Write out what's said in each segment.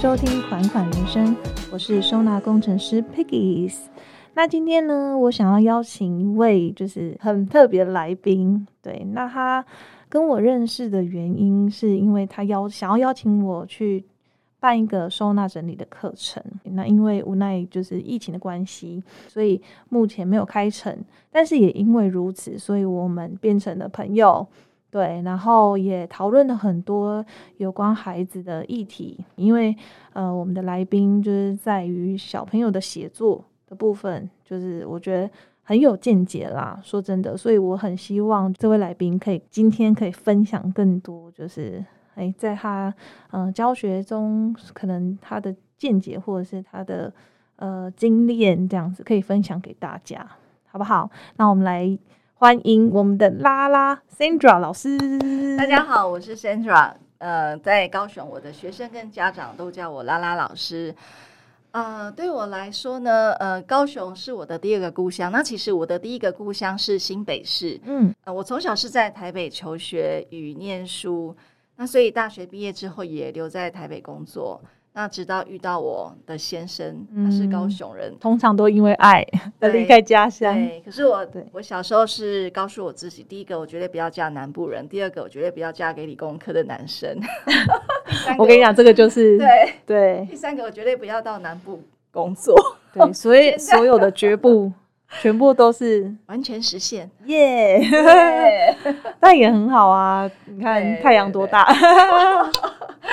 收听《款款人生》，我是收纳工程师 Piggies。那今天呢，我想要邀请一位就是很特别的来宾。对，那他跟我认识的原因，是因为他邀想要邀请我去办一个收纳整理的课程。那因为无奈就是疫情的关系，所以目前没有开成。但是也因为如此，所以我们变成了朋友。对，然后也讨论了很多有关孩子的议题，因为呃，我们的来宾就是在于小朋友的写作的部分，就是我觉得很有见解啦。说真的，所以我很希望这位来宾可以今天可以分享更多，就是哎，在他嗯教学中可能他的见解或者是他的呃经验这样子，可以分享给大家，好不好？那我们来。欢迎我们的拉拉 Sandra 老师。大家好，我是 Sandra。呃，在高雄，我的学生跟家长都叫我拉拉老师。呃，对我来说呢，呃，高雄是我的第二个故乡。那其实我的第一个故乡是新北市。嗯，呃，我从小是在台北求学与念书，那所以大学毕业之后也留在台北工作。那直到遇到我的先生，他是高雄人，通常都因为爱而离开家乡。对，可是我，我小时候是告诉我自己，第一个我绝对不要嫁南部人，第二个我绝对不要嫁给理工科的男生。我跟你讲，这个就是对对。第三个，我绝对不要到南部工作。对，所以所有的绝不。全部都是完全实现，耶！但也很好啊，你看太阳多大，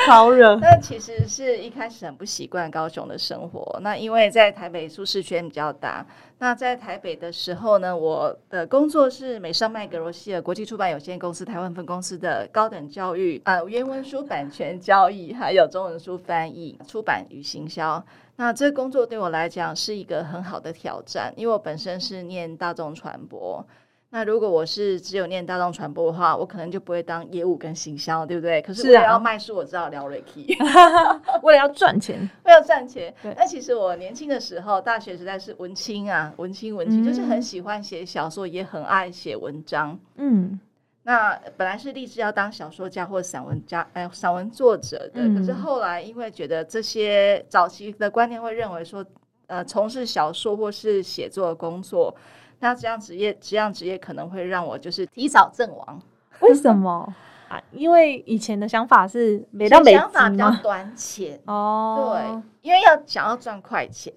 超热。那其实是一开始很不习惯高雄的生活。那因为在台北舒适圈比较大。那在台北的时候呢，我的工作是美商麦格罗西尔国际出版有限公司台湾分公司的高等教育呃原文书版权交易，还有中文书翻译、出版与行销。那这个工作对我来讲是一个很好的挑战，因为我本身是念大众传播。那如果我是只有念大众传播的话，我可能就不会当业务跟行销，对不对？可是我要卖书，我知道聊 Ricky，为了要赚钱，为了赚钱。那其实我年轻的时候，大学时代是文青啊，文青文青，就是很喜欢写小说，也很爱写文章。嗯。那本来是立志要当小说家或散文家，哎，散文作者的。可是后来因为觉得这些早期的观念会认为说，呃，从事小说或是写作的工作，那这样职业这样职业可能会让我就是提早阵亡。为什么 啊？因为以前的想法是，想法比较短浅哦。对，因为要想要赚快钱。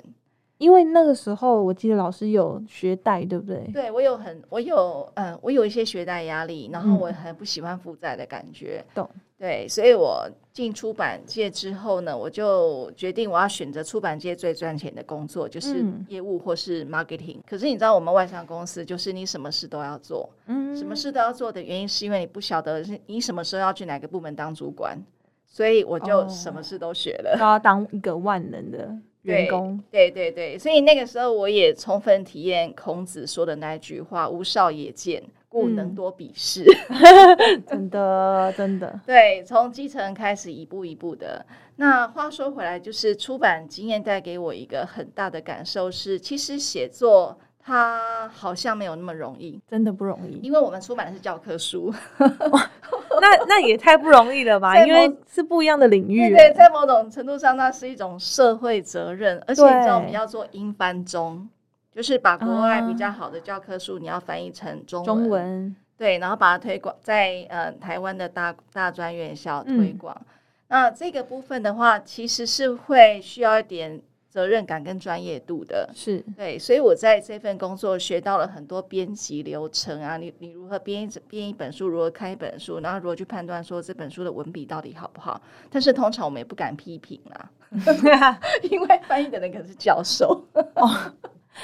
因为那个时候，我记得老师有学贷，对不对？对，我有很，我有，嗯，我有一些学贷压力，然后我很不喜欢负债的感觉。懂。对，所以我进出版界之后呢，我就决定我要选择出版界最赚钱的工作，就是业务或是 marketing。可是你知道，我们外商公司就是你什么事都要做，嗯，什么事都要做的原因是因为你不晓得是你什么时候要去哪个部门当主管，所以我就什么事都学了，都要当一个万能的。员工，对对对，所以那个时候我也充分体验孔子说的那句话：“吾少也见，故能多鄙视。”真的，真的，对，从基层开始，一步一步的。那话说回来，就是出版经验带给我一个很大的感受是，其实写作。它好像没有那么容易，真的不容易，因为我们出版的是教科书，那那也太不容易了吧？因为是不一样的领域，对，在某种程度上，那是一种社会责任，而且你知道我们要做英翻中，就是把国外比较好的教科书，你要翻译成中中文，对，然后把它推广在呃台湾的大大专院校推广。那这个部分的话，其实是会需要一点。责任感跟专业度的是对，所以我在这份工作学到了很多编辑流程啊，你你如何编一编一本书，如何看一本书，然后如何去判断说这本书的文笔到底好不好。但是通常我们也不敢批评啦，因为翻译的人可是教授，哦，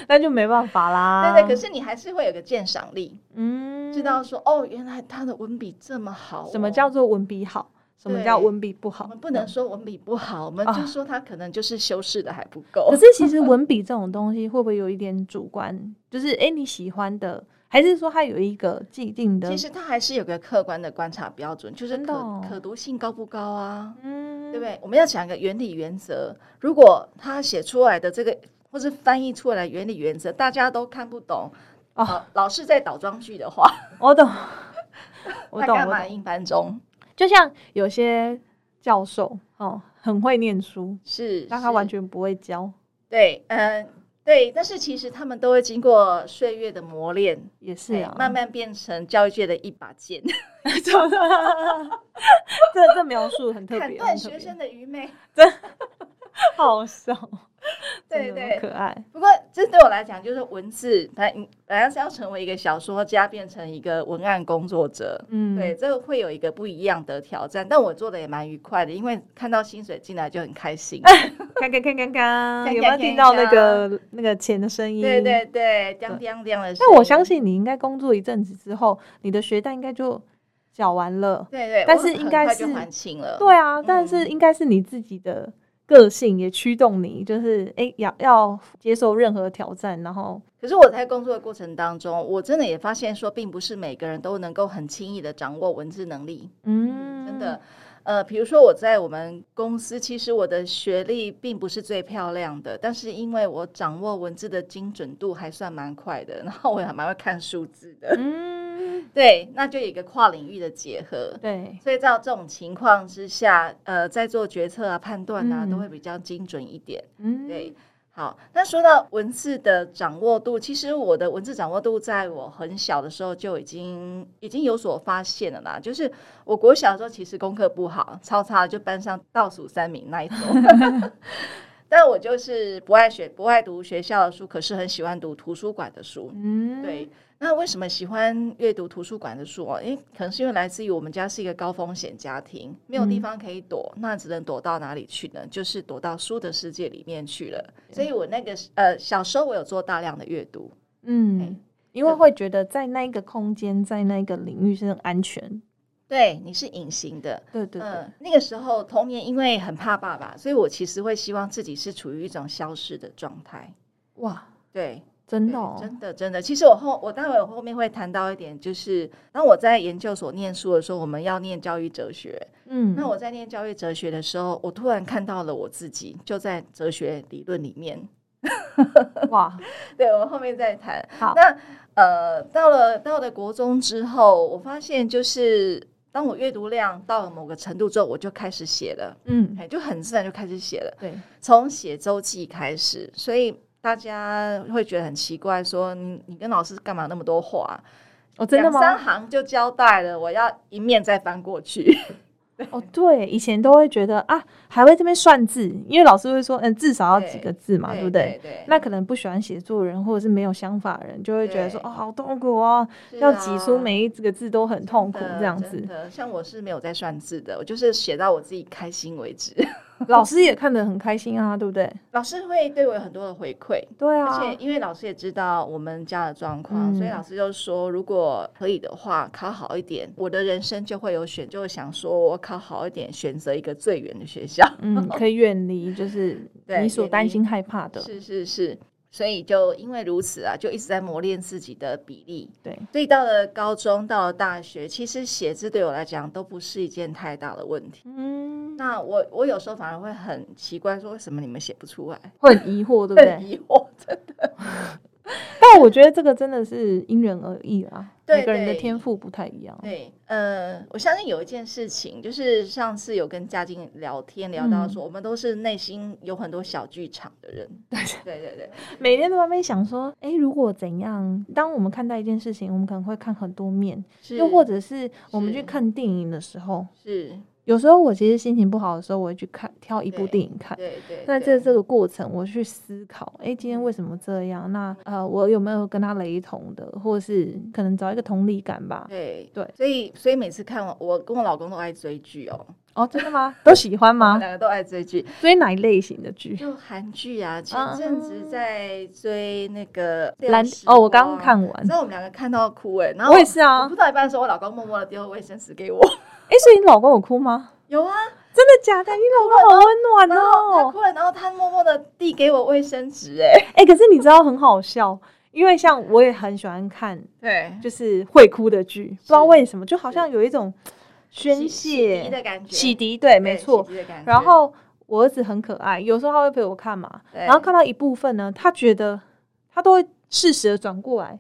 那就没办法啦。对对，可是你还是会有个鉴赏力，嗯，知道说哦，原来他的文笔这么好。什么叫做文笔好？什么叫文笔不好？我们不能说文笔不好，我们就说他可能就是修饰的还不够。可是其实文笔这种东西会不会有一点主观？就是哎，你喜欢的，还是说它有一个既定的？其实它还是有个客观的观察标准，就是可可读性高不高啊？嗯，对不对？我们要讲一个原理原则。如果他写出来的这个，或是翻译出来原理原则，大家都看不懂哦，老是在倒装句的话，我懂，我懂，干嘛硬翻中？就像有些教授哦，很会念书，是，但他完全不会教，对，嗯、对，但是其实他们都会经过岁月的磨练，哎也是啊，慢慢变成教育界的一把剑，这这描述很特砍别，学生的愚昧。真 好笑，对对可爱，不过，这对我来讲，就是文字，本来本来是要成为一个小说家，变成一个文案工作者。嗯，对，这个会有一个不一样的挑战，但我做的也蛮愉快的，因为看到薪水进来就很开心。看看看看看，看有没有看听到那看个那个钱的声音？对对对，叮叮叮的声音。但我相信你应该工作一阵子之后，你的学贷应该就缴完了。对对，但是应该是还清了。对啊，但是嗯应该是你自己的个性也驱动你，就是哎、要要接受任何挑战，然后可是我在工作的过程当中，我真的也发现说，并不是每个人都能够很轻易的掌握文字能力。嗯，真的，呃，比如说我在我们公司，其实我的学历并不是最漂亮的，但是因为我掌握文字的精准度还算蛮快的，然后我也蛮会看数字的，嗯，对，那就有一个跨领域的结合。对，所以在这种情况之下，呃，在做决策啊、判断啊，嗯都会比较精准一点。嗯，对，好，那说到文字的掌握度，其实我的文字掌握度在我很小的时候就已经已经有所发现了啦。就是我国小的时候其实功课不好，超差，就班上倒数三名那一种。但我就是不爱学、不爱读学校的书，可是很喜欢读图书馆的书。嗯，对，那为什么喜欢阅读图书馆的书哦？因为可能是因为来自于我们家是一个高风险家庭，没有地嗯方可以躲，那只能躲到哪里去呢？就是躲到书的世界里面去了。所以我那个呃小时候我有做大量的阅读，嗯，因为会觉得在那个空间，在那个领域是很安全。对，你是隐形的。对对对，嗯，那个时候童年因为很怕爸爸，所以我其实会希望自己是处于一种消失的状态。哇，对真的哦，真的真的。其实我后我待会我后面会谈到一点，就是当我在研究所念书的时候，我们要念教育哲学。嗯，那我在念教育哲学的时候，我突然看到了我自己，就在哲学理论里面。哇，对，我们后面再谈。好，那呃，到了到了国中之后，我发现就是当我阅读量到了某个程度之后，我就开始写了，嗯，哎，就很自然就开始写了，对，从写周记开始。所以大家会觉得很奇怪，说你你跟老师干嘛那么多话？哦，真的吗三？行就交代了，我要一面再翻过去。哦，对，以前都会觉得啊，还会这边算字，因为老师会说，嗯，至少要几个字嘛，对不对？对对，那可能不喜欢写作人或者是没有想法人，就会觉得说，哦，好痛苦哦，是要挤出啊每一个字都很痛苦这样子。像我是没有在算字的，我就是写到我自己开心为止。老师也看得很开心啊，对不对？老师会对我有很多的回馈，而对啊而且，因为老师也知道我们家的状况，嗯所以老师就说，如果可以的话，考好一点，我的人生就会有选，就会想说我考好一点，选择一个最远的学校。嗯，可以远离就是对你所担心害怕的，是 是是，所以就因为如此啊，就一直在磨练自己的比例。对，所以到了高中，到了大学，其实写字对我来讲都不是一件太大的问题。嗯，那我我有时候反而会很奇怪，说为什么你们写不出来？会很疑惑，对不很对？疑惑，真的。但我觉得这个真的是因人而异啦，对每个人的天赋不太一样。对，呃，我相信有一件事情，就是上次有跟嘉靖聊天聊到嗯说，我们都是内心有很多小剧场的人。对对对对，每天都在那想说，哎，如果怎样？当我们看待一件事情，我们可能会看很多面，是又或者是我们去看电影的时候，是，有时候我其实心情不好的时候，我会去看挑一部电影看。对对。那对在这个过程，我去思考，哎，今天为什么这样？那呃，我有没有跟他雷同的，或是可能找一个同理感吧？对对所以所以每次看我，我跟我老公都爱追剧哦，哦，真的吗？都喜欢吗？两个都爱追剧，追哪一类型的剧？就韩剧啊。前阵子在追那个《蓝哦，我刚看完你知，道我们两个看到哭哎，然后我也是啊我。不到一半的时候，我老公默默的丢卫生纸给我。哎，所以你老公有哭吗？有啊，真的假的？你老公好温暖然后他哦。哭了，然后他默默的递给我卫生纸，哎，哎，可是你知道很好笑，因为像我也很喜欢看对，就是会哭的剧，不知道为什么，就好像有一种宣泄洗涤的感觉，洗涤，对，没错。然后我儿子很可爱，有时候他会陪我看嘛，然后看到一部分呢，他觉得他都会适时的转过来，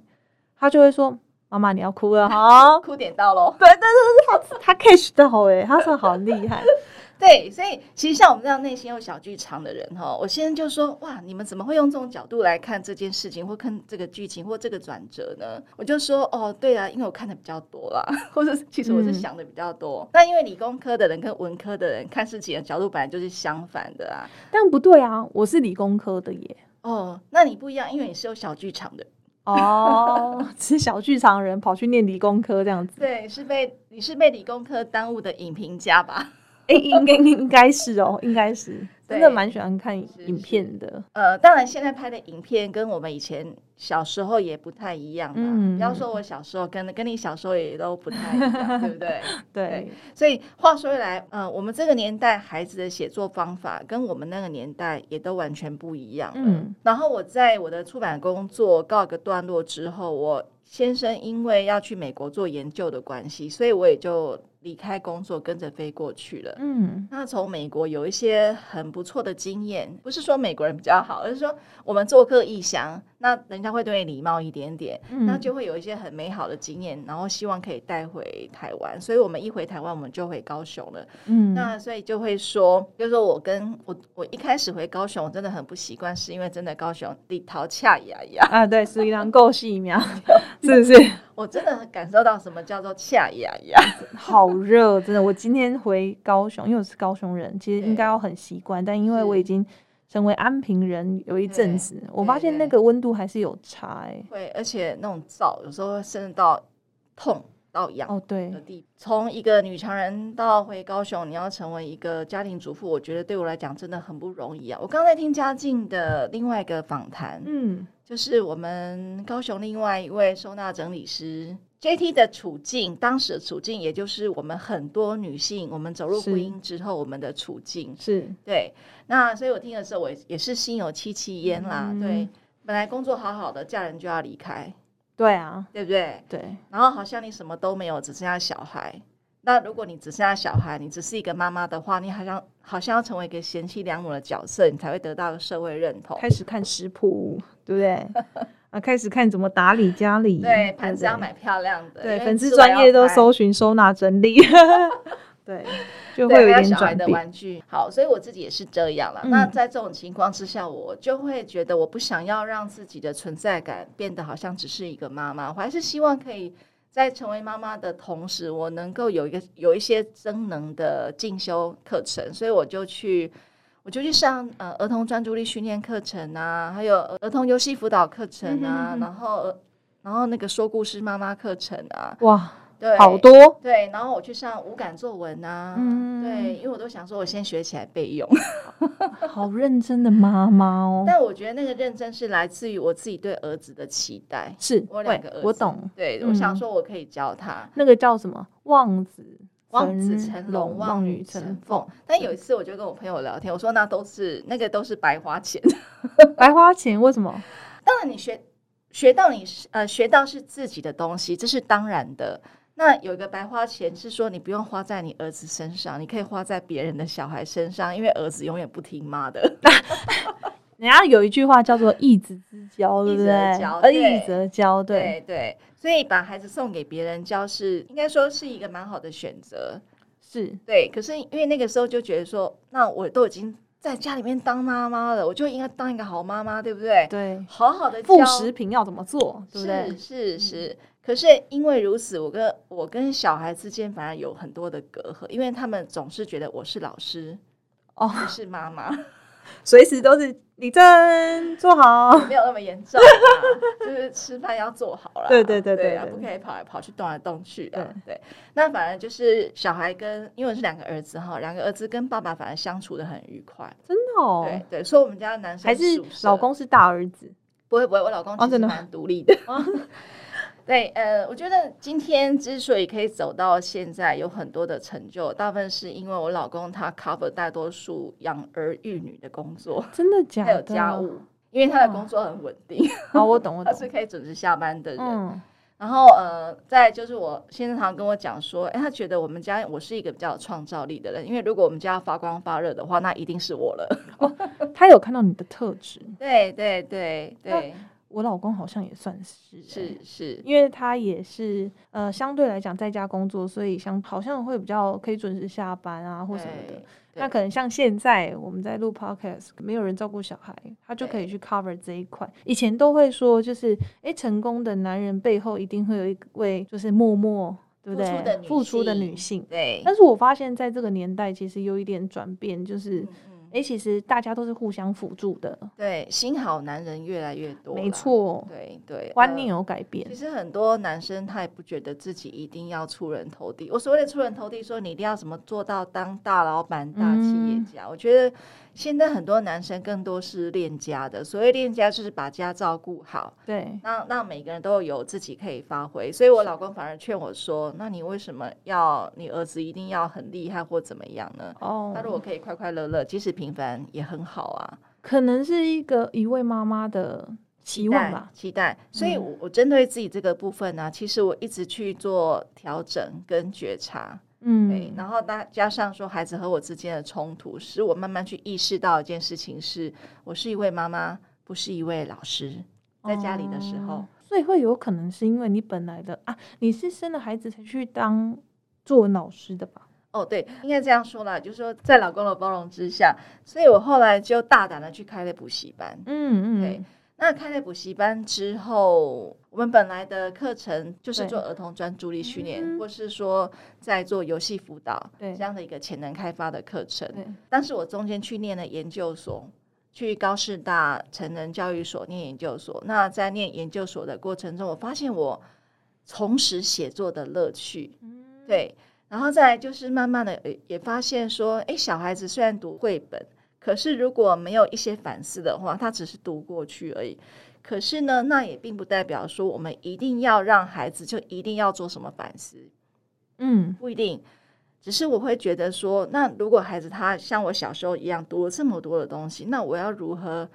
他就会说：“妈妈，你要哭了哈。哭点到喽，对对对对，他他 catch 到哎、他说好厉害。对，所以其实像我们这样内心有小剧场的人哈，我现在就说哇，你们怎么会用这种角度来看这件事情，或看这个剧情，或这个转折呢？我就说哦，对啊，因为我看的比较多啦，或者其实我是想的比较多。那因为理工科的人跟文科的人看事情的角度本来就是相反的啊。但不对啊，我是理工科的耶。哦，那你不一样，因为你是有小剧场的。哦，是小剧场人跑去念理工科这样子。对，是被你是被理工科耽误的影评家吧？哎，应该应该是哦，应该是。真的蛮喜欢看影片的。呃，当然现在拍的影片跟我们以前小时候也不太一样嗯，不要说我小时候跟跟你小时候也都不太一样，对不对？对。所以话说回来，嗯，我们这个年代孩子的写作方法跟我们那个年代也都完全不一样。嗯。然后我在我的出版工作告一个段落之后，我先生因为要去美国做研究的关系，所以我也就。离开工作，跟着飞过去了。嗯，那从美国有一些很不错的经验，不是说美国人比较好，而是说我们做客异乡。那人家会对你礼貌一点点，那就会有一些很美好的经验，然后希望可以带回台湾。所以我们一回台湾，我们就回高雄了。嗯，那所以就会说，就是说我跟我我一开始回高雄，我真的很不习惯，是因为真的高雄里桃恰呀呀啊，对，是一辆够细苗，是不是？我真的感受到什么叫做恰呀呀，好热，真的。我今天回高雄，因为我是高雄人，其实应该要很习惯，但因为我已经。成为安平人有一阵子，我发现那个温度还是有差哎。会，而且那种燥有时候甚至到痛到痒哦。对。从一个女强人到回高雄，你要成为一个家庭主妇，我觉得对我来讲真的很不容易啊。我刚才听嘉靖的另外一个访谈，嗯，就是我们高雄另外一位收纳整理师。J.T. 的处境，当时的处境，也就是我们很多女性，我们走入婚姻之后，我们的处境是对。那所以我听的时候，我也是心有戚戚焉啦。对，本来工作好好的，嫁人就要离开，对啊，对不对？对。然后好像你什么都没有，只剩下小孩。那如果你只剩下小孩，你只是一个妈妈的话，你好像好像要成为一个贤妻良母的角色，你才会得到社会认同。开始看食谱，对不对？啊，开始看怎么打理家里，对，盘子要买漂亮的，对，粉丝专业都搜寻收纳整理，对，就会有点转的玩具。好，所以我自己也是这样了。那在这种情况之下，我就会觉得我不想要让自己的存在感变得好像只是一个妈妈，我还是希望可以在成为妈妈的同时，我能够有一个有一些增能的进修课程，所以我就去。我就去上呃儿童专注力训练课程啊，还有儿童游戏辅导课程啊，然后然后那个说故事妈妈课程啊，哇，对，好多，对，然后我去上无感作文啊，对，因为我都想说我先学起来备用，好认真的妈妈哦。但我觉得那个认真是来自于我自己对儿子的期待，是我两个儿子，我懂，对我想说我可以教他，那个叫什么？望子。望子成龙，望女成凤。但有一次，我就跟我朋友聊天，我说：“那都是那个都是白花钱，白花钱？为什么？当然，你学学到你呃学到是自己的东西，这是当然的。那有一个白花钱是说，你不用花在你儿子身上，你可以花在别人的小孩身上，因为儿子永远不听妈的。人家有一句话叫做‘义子之交’，对不对？而，义则交，对对。”所以把孩子送给别人教是应该说是一个蛮好的选择，是对。可是因为那个时候就觉得说，那我都已经在家里面当妈妈了，我就应该当一个好妈妈，对不对？对，好好的副食品要怎么做，对不对？是是。可是因为如此，我跟我跟小孩之间反而有很多的隔阂，因为他们总是觉得我是老师，哦，是妈妈。随时都是李正坐好，没有那么严重，就是吃饭要做好了。对对对对，不可以跑来跑去、动来动去的。对，那反而就是小孩跟，因为是两个儿子哈，两个儿子跟爸爸反而相处的很愉快，真的哦。对对，所以我们家男生还是老公是大儿子，不会不会，我老公其实蛮独立的。对，呃，我觉得今天之所以可以走到现在，有很多的成就，大部分是因为我老公他 cover 大多数养儿育女的工作，真的假的？还有家务，因为他的工作很稳定。好，我懂，我懂，他是可以准时下班的人。然后，呃，再就是我先生常跟我讲说，哎，他觉得我们家我是一个比较有创造力的人，因为如果我们家发光发热的话，那一定是我了。他有看到你的特质，对对对对。我老公好像也算是、是欸是，因为他也是呃相对来讲在家工作，所以像好像会比较可以准时下班啊或什么的。对那可能像现在我们在录 podcast，没有人照顾小孩，他就可以去 cover 这一块。以前都会说，就是诶，成功的男人背后一定会有一位就是默默，对不对？付出的女性女性。对，但是我发现在这个年代，其实有一点转变，就是嗯嗯诶，其实大家都是互相辅助的，对，新好男人越来越多，没，错，对对，观念呃有改变其。实很多男生他也不觉得自己一定要出人头地。我所谓的出人头地，说你一定要什么做到当大老板、大企业嗯家。我觉得现在很多男生更多是恋家的。所谓恋家，就是把家照顾好，对，让让每个人都有自己可以发挥。所以我老公反而劝我说：“那你为什么要你儿子一定要很厉害或怎么样呢？哦他如果可以快快乐乐，即使平凡也很好啊。”可能是一个一位妈妈的期望吧。期待。所以我针对自己这个部分呢、其实我一直去做调整跟觉察，对，嗯，然后大加上说孩子和我之间的冲突，使我慢慢去意识到一件事情是，我是一位妈妈，不是一位老师，在家里的时候。哦所以会有可能是因为你本来的啊，你是生了孩子才去当作文老师的吧？哦，对，应该这样说啦，就是说在老公的包容之下，所以我后来就大胆的去开了补习班。嗯嗯，对，那开了补习班之后，我们本来的课程就是做儿童专注力训练，嗯或是说在做游戏辅导对这样的一个潜能开发的课程。对，但是我中间去念了研究所，去高师大成人教育所念研究所。那在念研究所的过程中，我发现我重拾写作的乐趣。嗯，对，然后再就是慢慢的也也发现说，诶，小孩子虽然读绘本，可是如果没有一些反思的话，他只是读过去而已。可是呢，那也并不代表说我们一定要让孩子就一定要做什么反思，嗯不一定。只是我会觉得说，那如果孩子他像我小时候一样读了这么多的东西，那我要如何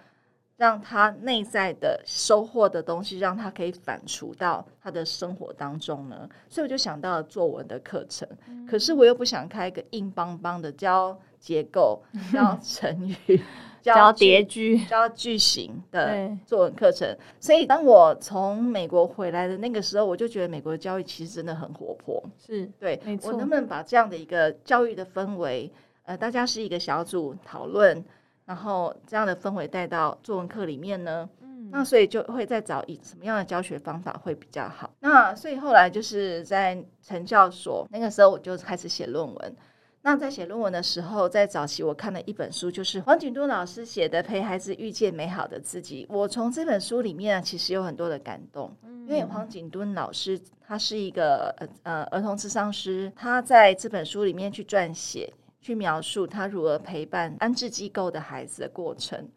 让他内在的收获的东西，让他可以反刍到他的生活当中呢？所以我就想到了作文的课程，可是我又不想开一个硬邦邦的教结构、教成语、教叠句，教句型的作文课程。所以当我从美国回来的那个时候，我就觉得美国的教育其实真的很活泼。是对我能不能把这样的一个教育的氛围，呃，大家是一个小组讨论，然后这样的氛围带到作文课里面呢？嗯那所以就会再找以什么样的教学方法会比较好。那所以后来就是在成教所那个时候，我就开始写论文。那在写论文的时候，在早期我看了一本书，就是黄景多老师写的《陪孩子遇见美好的自己》。我从这本书里面其实有很多的感动，因为黄景敦老师他是一个呃呃儿童智商师，他在这本书里面去撰写、去描述他如何陪伴安置机构的孩子的过程。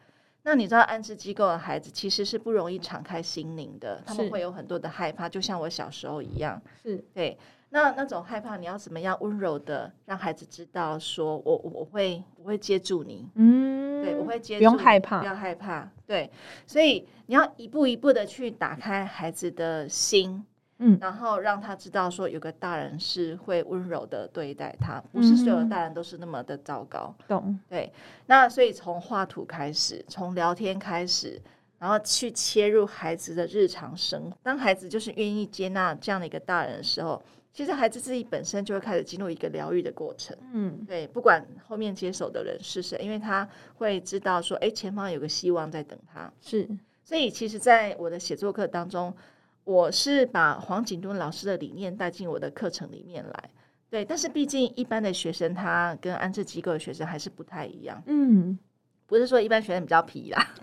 那你知道安置机构的孩子其实是不容易敞开心灵的，他们会有很多的害怕，就像我小时候一样。是对，那那种害怕，你要怎么样温柔的让孩子知道，说我我我会我会接住你，嗯，对我会接住不用你害怕不要害怕。对，所以你要一步一步的去打开孩子的心，嗯然后让他知道说有个大人是会温柔的对待他，不是所有的嗯大人都是那么的糟糕。懂，对，那所以从画图开始，从聊天开始，然后去切入孩子的日常生活。当孩子就是愿意接纳这样的一个大人的时候，其实孩子自己本身就会开始进入一个疗愈的过程。嗯对，不管后面接手的人是谁，因为他会知道说，哎，前方有个希望在等他。是所以，其实，在我的写作课当中，我是把黄景敦老师的理念带进我的课程里面来。对，但是毕竟一般的学生他跟安置机构的学生还是不太一样。嗯，不是说一般学生比较皮啦，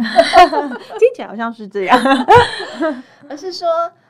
听起来好像是这样，而是说，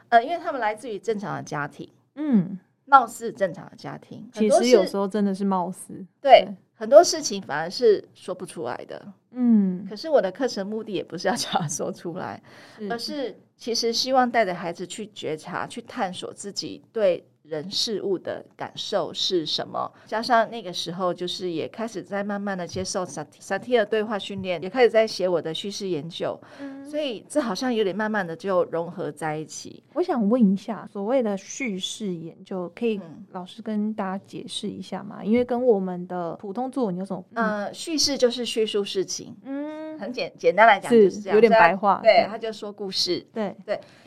呃，因为他们来自于正常的家庭，嗯，貌似正常的家庭，很其实有时候真的是貌似，对对很多事情反而是说不出来的。嗯，可是我的课程目的也不是要叫他说出来，而是是其实希望带着孩子去觉察、去探索自己对人事物的感受是什么。加上那个时候，就是也开始在慢慢的接受萨萨提尔对话训练，也开始在写我的叙事研究。嗯所以这好像有点慢慢的就融合在一起。我想问一下，所谓的叙事研究，可以嗯老师跟大家解释一下吗？因为跟我们的普通作文有什么？嗯呃，叙事就是叙述事情，嗯，很简简单来讲是就是这样，有点白话对对，他就说故事。对，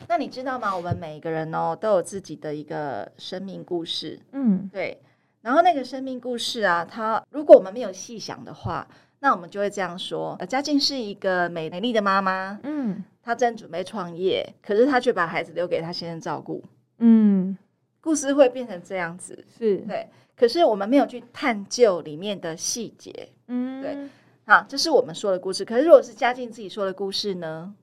那你知道吗？我们每一个人哦都有自己的一个生命故事，嗯对。然后那个生命故事啊，它如果我们没有细想的话，那我们就会这样说：呃，嘉靖是一个美美丽的妈妈，嗯她正准备创业，可是她却把孩子留给她先生照顾。嗯，故事会变成这样子，是，对。可是我们没有去探究里面的细节，嗯对好，这是我们说的故事。可是如果是嘉靖自己说的故事呢？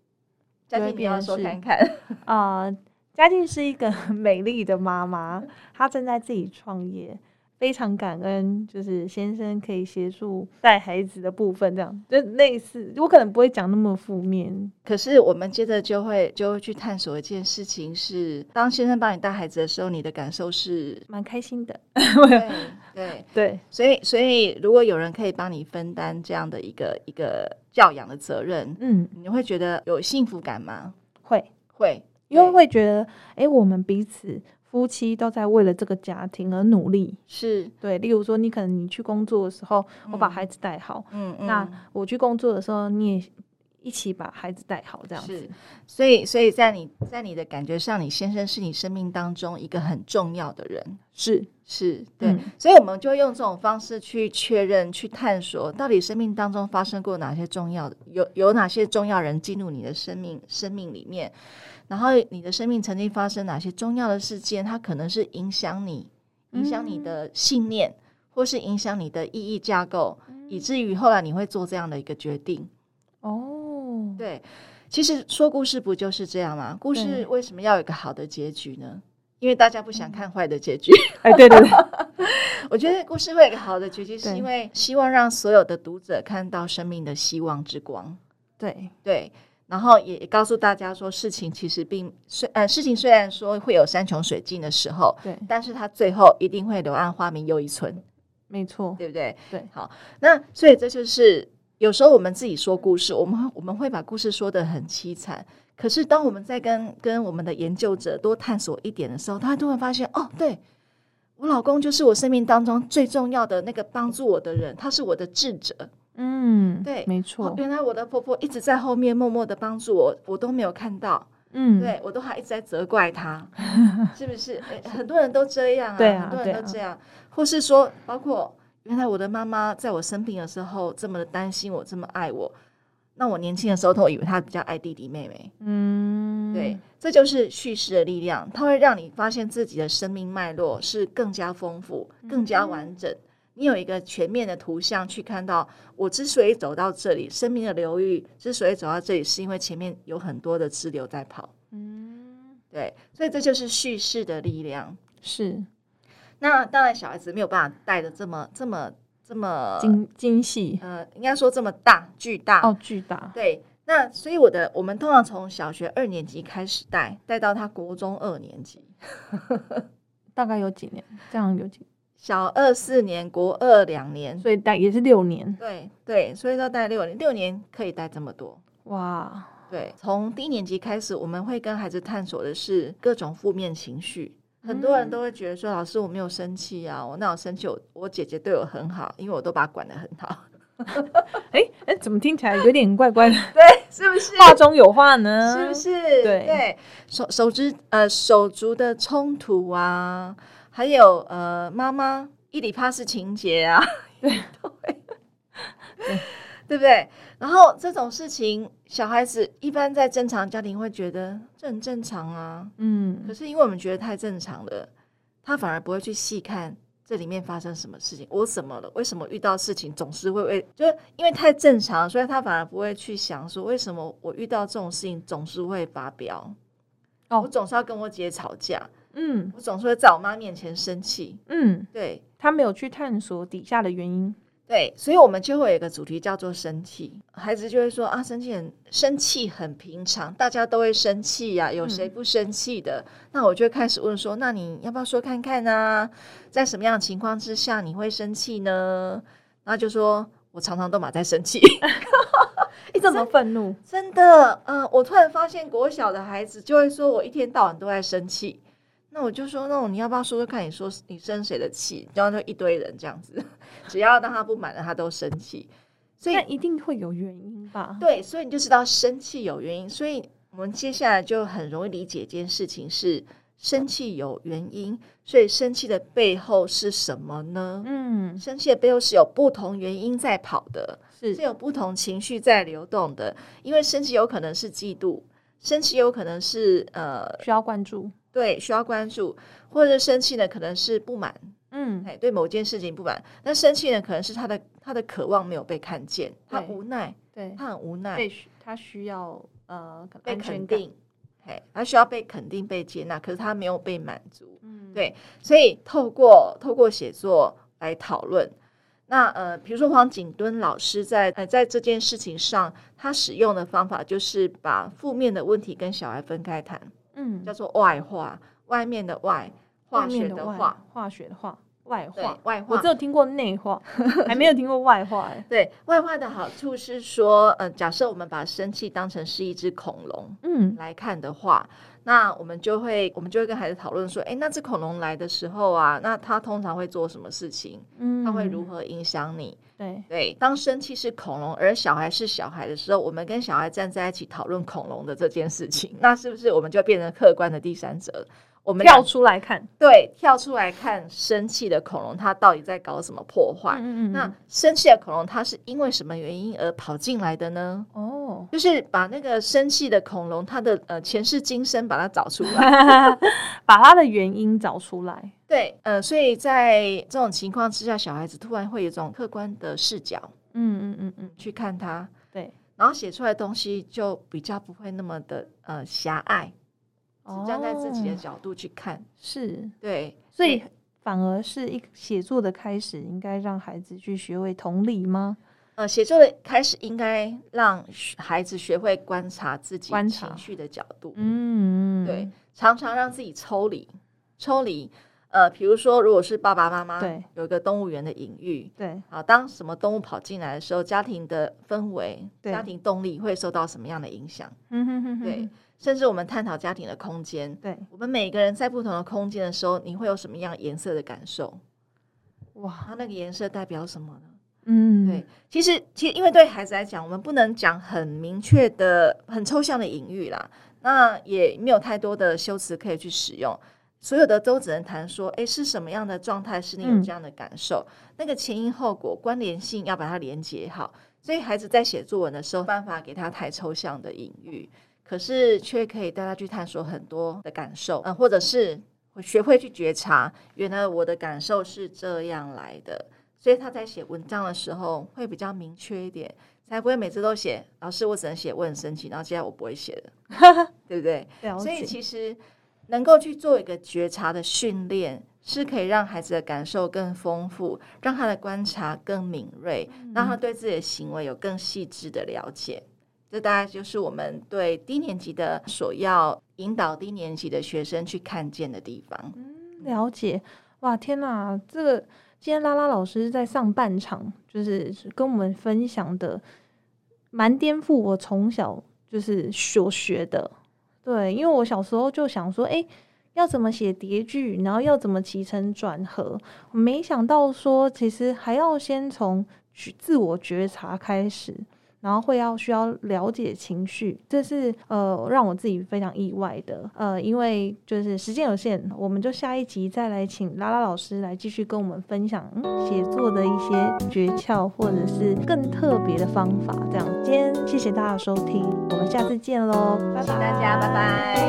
嘉靖，你要说看看。啊，嘉靖是一个 美丽的妈妈，她正在自己创业，非常感恩，就是先生可以协助带孩子的部分，这样就类似，我可能不会讲那么负面，可是我们接着就会就会去探索一件事情是，当先生帮你带孩子的时候，你的感受是，蛮开心的。对对，对，所以所以如果有人可以帮你分担这样的一个一个教养的责任，嗯，你会觉得有幸福感吗？会，会，因为会觉得，哎、我们彼此夫妻都在为了这个家庭而努力。是，对，例如说，你可能你去工作的时候，我把嗯孩子带好；嗯嗯，那我去工作的时候，你也一起把孩子带好，这样子。，所以所以在你在你的感觉上，你先生是你生命当中一个很重要的人。是，是对，嗯所以我们就用这种方式去确认、去探索，到底生命当中发生过哪些重要的，有有哪些重要人进入你的生命生命里面，然后你的生命曾经发生哪些重要的事件，它可能是影响你、影响你的信念，或是影响你的意义架构，以至于后来你会做这样的一个决定。哦，对，其实说故事不就是这样吗？故事为什么要有一个好的结局呢？因为大家不想看坏的结局。哎，对对对，我觉得故事会有一个好的结局，是因为希望让所有的读者看到生命的希望之光。对，对，然后也也告诉大家说，事情其实并虽呃，事情虽然说会有山穷水尽的时候，对，但是它最后一定会柳暗花明又一村，没错，对不对？对，好，那所以这就是有时候我们自己说故事，我们会我们会把故事说的很凄惨。可是，当我们在跟跟我们的研究者多探索一点的时候，他突然发现，哦，对我老公就是我生命当中最重要的那个帮助我的人，他是我的智者。嗯，对哦没错，原来我的婆婆一直在后面默默的帮助我，我都没有看到，嗯，对我都还一直在责怪她，是不是？很多人都这样啊，对啊很多人都这样，或是说，包括原来我的妈妈在我生病的时候这么的担心我，这么爱我，那我年轻的时候都以为她比较爱弟弟妹妹，嗯，对，这就是叙事的力量，它会让你发现自己的生命脉络是更加丰富、更加完整。你有一个全面的图像去看到，我之所以走到这里，生命的流域之所以走到这里，是因为前面有很多的支流在跑。嗯，对，所以这就是叙事的力量。是那当然，小孩子没有办法带的这么、这么、这么，精精细呃，应该说这么大、巨大。哦，巨大，对，那所以我的我们通常从小学二年级开始带，带到他国中二年级，大概有几年？这样有几？小二四年，国二两年。所以大也是六年，对对，所以说带六年，六年可以带这么多。哇，对，从低年级开始，我们会跟孩子探索的是各种负面情绪。很多人都会觉得说，老师我没有生气啊，我那有生气，我我姐姐对我很好，因为我都把她管得很好，哎哎，怎么听起来有点怪怪的？对，是不是？话中有话呢？是不是？对对，手手足呃手足的冲突啊，还有呃妈妈伊里帕是情节啊，对。对。对不对？然后这种事情，小孩子一般在正常家庭会觉得这很正常啊，嗯。可嗯，是因为我们觉得太正常了，他反而不会去细看这里面发生什么事情，我怎么了？为什么遇到事情总是会为，就是因为太正常，所以他反而不会去想说，为什么我遇到这种事情总是会发飙，哦。我总是要跟我姐吵架，嗯我总是会在我妈面前生气，嗯，对。他没有去探索底下的原因。对，所以我们就会有一个主题叫做生气，孩子就会说啊，生气很生气很平常，大家都会生气呀、有谁不生气的？那我就开始问说，那你要不要说看看呢、在什么样的情况之下你会生气呢？然后就说我常常都马在生气，一这么愤怒，真的，嗯、我突然发现国小的孩子就会说我一天到晚都在生气。那我就说，那种你要不要说说看，你说你生谁的气？然后就一堆人这样子，只要让他不满了，他都生气。所以一定会有原因吧？对，所以你就知道生气有原因。所以我们接下来就很容易理解一件事情是生气有原因。所以生气的背后是什么呢？嗯，生气的背后是有不同原因在跑的，是是有不同情绪在流动的。因为生气有可能是嫉妒，生气有可能是呃需要关注。对需要关注，或者生气呢可能是不满，嗯，哎对某件事情不满。那生气呢可能是他的他的渴望没有被看见，他对无奈，对，他很无奈。被需他需要呃被。肯定，哎，他需要被肯定、被接纳，可是他没有被满足，嗯，对，所以透过透过写作来讨论。那呃，比如说黄景敦老师在呃在这件事情上，他使用的方法就是把负面的问题跟小孩分开谈，嗯，叫做外化，外面的外，化学的化，，化学的化，外化。外化我只。有听过内化，还没有听过外化。哎，对外化的好处是说，呃，假设我们把生气当成是一只恐龙，嗯来看的话，那我们就会我们就会跟孩子讨论说，诶，那只恐龙来的时候啊，那它通常会做什么事情？嗯，它会如？何影响你？对，对，当生气是恐龙，而小孩是小孩的时候，我们跟小孩站在一起讨论恐龙的这件事情，那是不是我们就变成客观的第三者？我们跳出来看。对跳出来看生气的恐龙，它到底在搞什么破坏？嗯嗯那生气的恐龙，它是因为什么原因而跑进来的呢？哦，就是把那个生气的恐龙，它的呃前世今生把它找出来。把它的原因找出来。对，呃，所以在这种情况之下，小孩子突然会有一种客观的视角嗯嗯嗯嗯，去看它，对，然后写出来的东西就比较不会那么的呃狭隘，只站在自己的哦角度去看。是，对，所以反而是一个写作的开始，应该让孩子去学会同理吗？呃，写作的开始应该让孩子学会观察自己情绪的角度。嗯，对，常常让自己抽离，抽离。呃，比如说，如果是爸爸妈妈对有一个动物园的隐喻，对，好，当什么动物跑进来的时候，家庭的氛围、家庭动力会受到什么样的影响？嗯哼哼哼对，甚至我们探讨家庭的空间，对，我们每个人在不同的空间的时候，你会有什么样颜色的感受？哇，它那个颜色代表什么呢？嗯，对，其实其实因为对孩子来讲，我们不能讲很明确的、很抽象的隐喻啦，那也没有太多的修辞可以去使用。所有的都只能谈说，诶，是什么样的状态使你有嗯这样的感受？那个前因后果关联性要把它连接好。所以孩子在写作文的时候，办法给他太抽象的隐喻，可是却可以带他去探索很多的感受，嗯、或者是学会去觉察，原来我的感受是这样来的。所以他在写文章的时候会比较明确一点，才不会每次都写老师我只能写我很生气，然后接下来我不会写了，对不对？所以，其实能够去做一个觉察的训练，是可以让孩子的感受更丰富，让他的观察更敏锐，让他对自己的行为有更细致的了解。这大概就是我们对低年级的所要引导低年级的学生去看见的地方。了解。哇，天哪，这个今天拉拉老师在上半场就是跟我们分享的，蛮颠覆我从小就是所学的。对，因为我小时候就想说，诶，要怎么写叠句，然后要怎么起承转合，没想到说，其实还要先从自我觉察开始。然后会要需要了解情绪，这是呃让我自己非常意外的。呃，因为就是时间有限，我们就下一集再来请拉拉老师来继续跟我们分享、嗯、写作的一些诀窍，或者是更特别的方法。这样，今天谢谢大家收听，我们下次见喽，拜拜，大家，拜拜。